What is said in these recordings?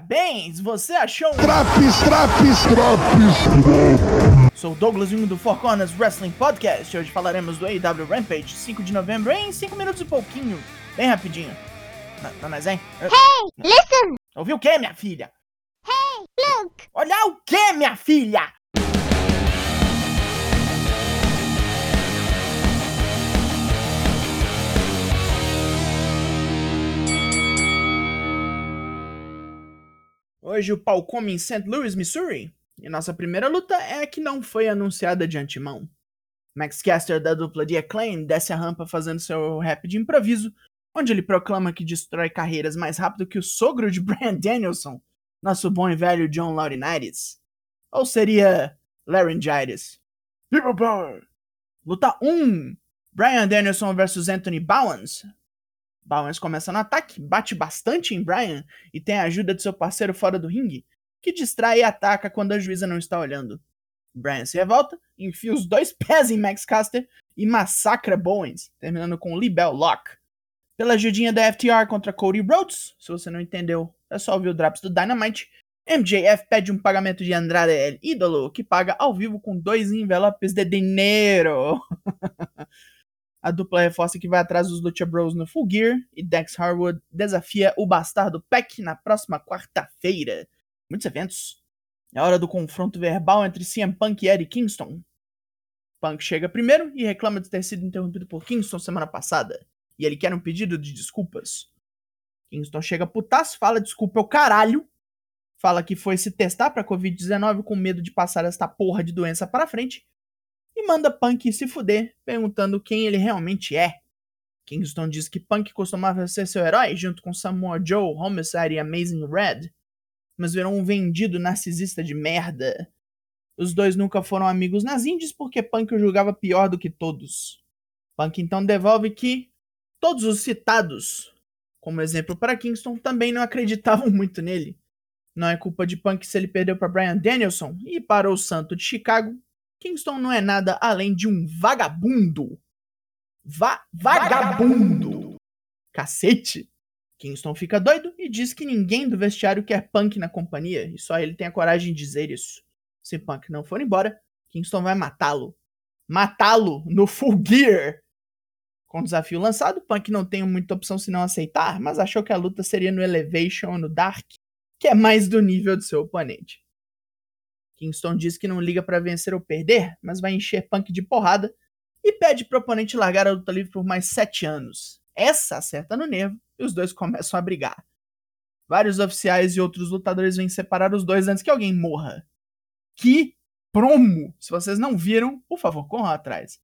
Parabéns, você achou um... Traps, traps, traps, Sou Douglas Jung do Four Corners Wrestling Podcast. Hoje falaremos do AEW Rampage, 5 de novembro, em 5 minutos e pouquinho. Bem rapidinho. Não, não mas, hein? Hey, listen! Ouviu o que, minha filha? Hey, look! Olha o que, minha filha? Hoje o pau come em St. Louis, Missouri, e nossa primeira luta é a que não foi anunciada de antemão. Max Caster da dupla de Acclaim desce a rampa fazendo seu rap de improviso, onde ele proclama que destrói carreiras mais rápido que o sogro de Brian Danielson, nosso bom e velho John Laurinaitis. Ou seria Laryngitis. People Power! Luta 1: Brian Danielson vs Anthony Bowens, Bowens começa no ataque, bate bastante em Brian e tem a ajuda de seu parceiro fora do ringue, que distrai e ataca quando a juíza não está olhando. Brian se revolta, enfia os dois pés em Max Caster e massacra Bowens, terminando com Libel Lock. Pela ajudinha da FTR contra Cody Rhodes, se você não entendeu, é só ouvir o Drops do Dynamite, MJF pede um pagamento de Andrade El Ídolo, que paga ao vivo com dois envelopes de dinheiro. A dupla reforça que vai atrás dos Lucha Bros no Full Gear e Dex Harwood desafia o bastardo Peck na próxima quarta-feira. Muitos eventos. É hora do confronto verbal entre CM Punk e Eddie Kingston. Punk chega primeiro e reclama de ter sido interrompido por Kingston semana passada. E ele quer um pedido de desculpas. Kingston chega putaço, fala desculpa o caralho. Fala que foi se testar pra Covid-19 com medo de passar esta porra de doença para frente e manda Punk se fuder, perguntando quem ele realmente é. Kingston diz que Punk costumava ser seu herói junto com Samoa Joe, Homicide e Amazing Red, mas virou um vendido narcisista de merda. Os dois nunca foram amigos nas indies porque Punk o julgava pior do que todos. Punk então devolve que todos os citados, como exemplo para Kingston, também não acreditavam muito nele. Não é culpa de Punk se ele perdeu para Brian Danielson e para o Santo de Chicago, Kingston não é nada além de um vagabundo. Va vagabundo. Cacete. Kingston fica doido e diz que ninguém do vestiário quer Punk na companhia e só ele tem a coragem de dizer isso. Se Punk não for embora, Kingston vai matá-lo. Matá-lo no Full Gear. Com o desafio lançado, Punk não tem muita opção senão aceitar, mas achou que a luta seria no Elevation ou no Dark, que é mais do nível do seu oponente. Kingston diz que não liga para vencer ou perder, mas vai encher Punk de porrada e pede pro oponente largar a luta livre por mais sete anos. Essa acerta no nervo e os dois começam a brigar. Vários oficiais e outros lutadores vêm separar os dois antes que alguém morra. Que promo! Se vocês não viram, por favor, corram atrás.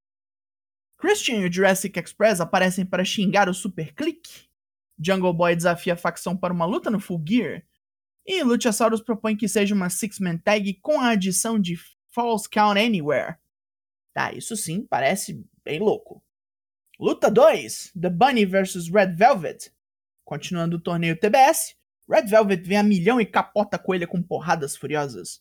Christian e o Jurassic Express aparecem para xingar o Super Click. Jungle Boy desafia a facção para uma luta no Full Gear. E Luchasaurus propõe que seja uma Six-Man Tag com a adição de False Count Anywhere. Tá, isso sim, parece bem louco. Luta 2: The Bunny vs Red Velvet. Continuando o torneio TBS, Red Velvet vem a milhão e capota a coelha com porradas furiosas.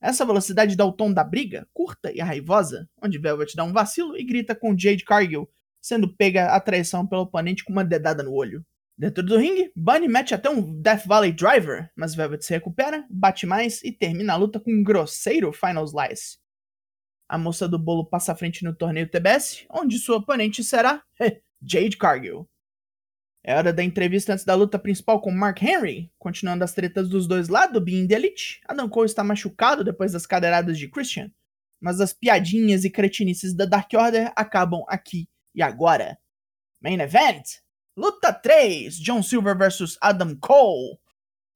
Essa velocidade dá o tom da briga, curta e raivosa, onde Velvet dá um vacilo e grita com Jade Cargill, sendo pega a traição pelo oponente com uma dedada no olho. Dentro do ringue, Bunny mete até um Death Valley Driver, mas Velvet se recupera, bate mais e termina a luta com um grosseiro Final Slice. A moça do bolo passa à frente no torneio TBS, onde sua oponente será Jade Cargill. É hora da entrevista antes da luta principal com Mark Henry. Continuando as tretas dos dois lados, Being the Elite, Adam Cole está machucado depois das cadeiradas de Christian, mas as piadinhas e cretinices da Dark Order acabam aqui e agora. Main Event! Luta 3: John Silver vs Adam Cole.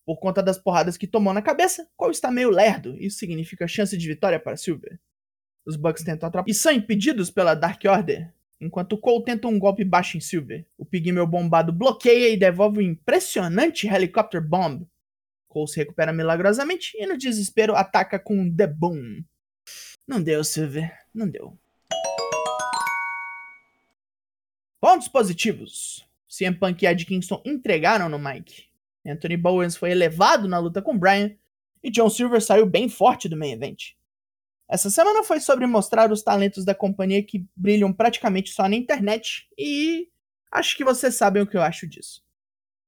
Por conta das porradas que tomou na cabeça, Cole está meio lerdo. Isso significa chance de vitória para Silver. Os Bucks tentam atrapalhar e são impedidos pela Dark Order, enquanto Cole tenta um golpe baixo em Silver. O Pigmeu bombado bloqueia e devolve um impressionante Helicopter Bomb. Cole se recupera milagrosamente e no desespero ataca com um The Boom. Não deu, Silver. Não deu. Pontos positivos. CM Punk e Ed Kingston entregaram no Mike. Anthony Bowens foi elevado na luta com Bryan e John Silver saiu bem forte do main event. Essa semana foi sobre mostrar os talentos da companhia que brilham praticamente só na internet e acho que vocês sabem o que eu acho disso.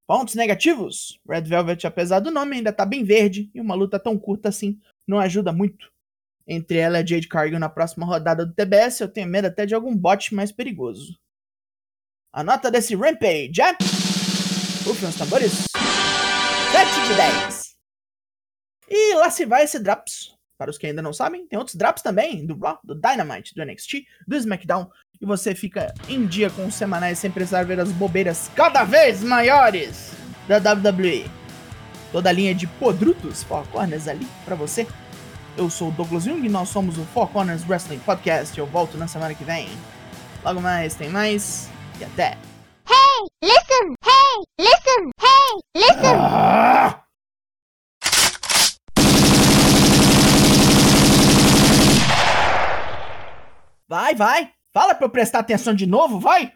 Pontos negativos: Red Velvet, apesar do nome, ainda tá bem verde e uma luta tão curta assim não ajuda muito. Entre ela e Jade Cargill na próxima rodada do TBS, eu tenho medo até de algum bot mais perigoso. A nota desse Rampage é. Rufem os tambores. 7 de 10. E lá se vai esse Drops. Para os que ainda não sabem, tem outros Drops também, do Raw, do Dynamite, do NXT, do SmackDown. E você fica em dia com os semanais sem precisar ver as bobeiras cada vez maiores da WWE. Toda a linha de podrutos, Four Corners ali para você. Eu sou o Douglas Jung e nós somos o Four Corners Wrestling Podcast. Eu volto na semana que vem. Logo mais, tem mais e até. Hey, listen! Hey, listen! Hey, listen! Ah! Vai, vai. Fala pra eu prestar atenção de novo, vai.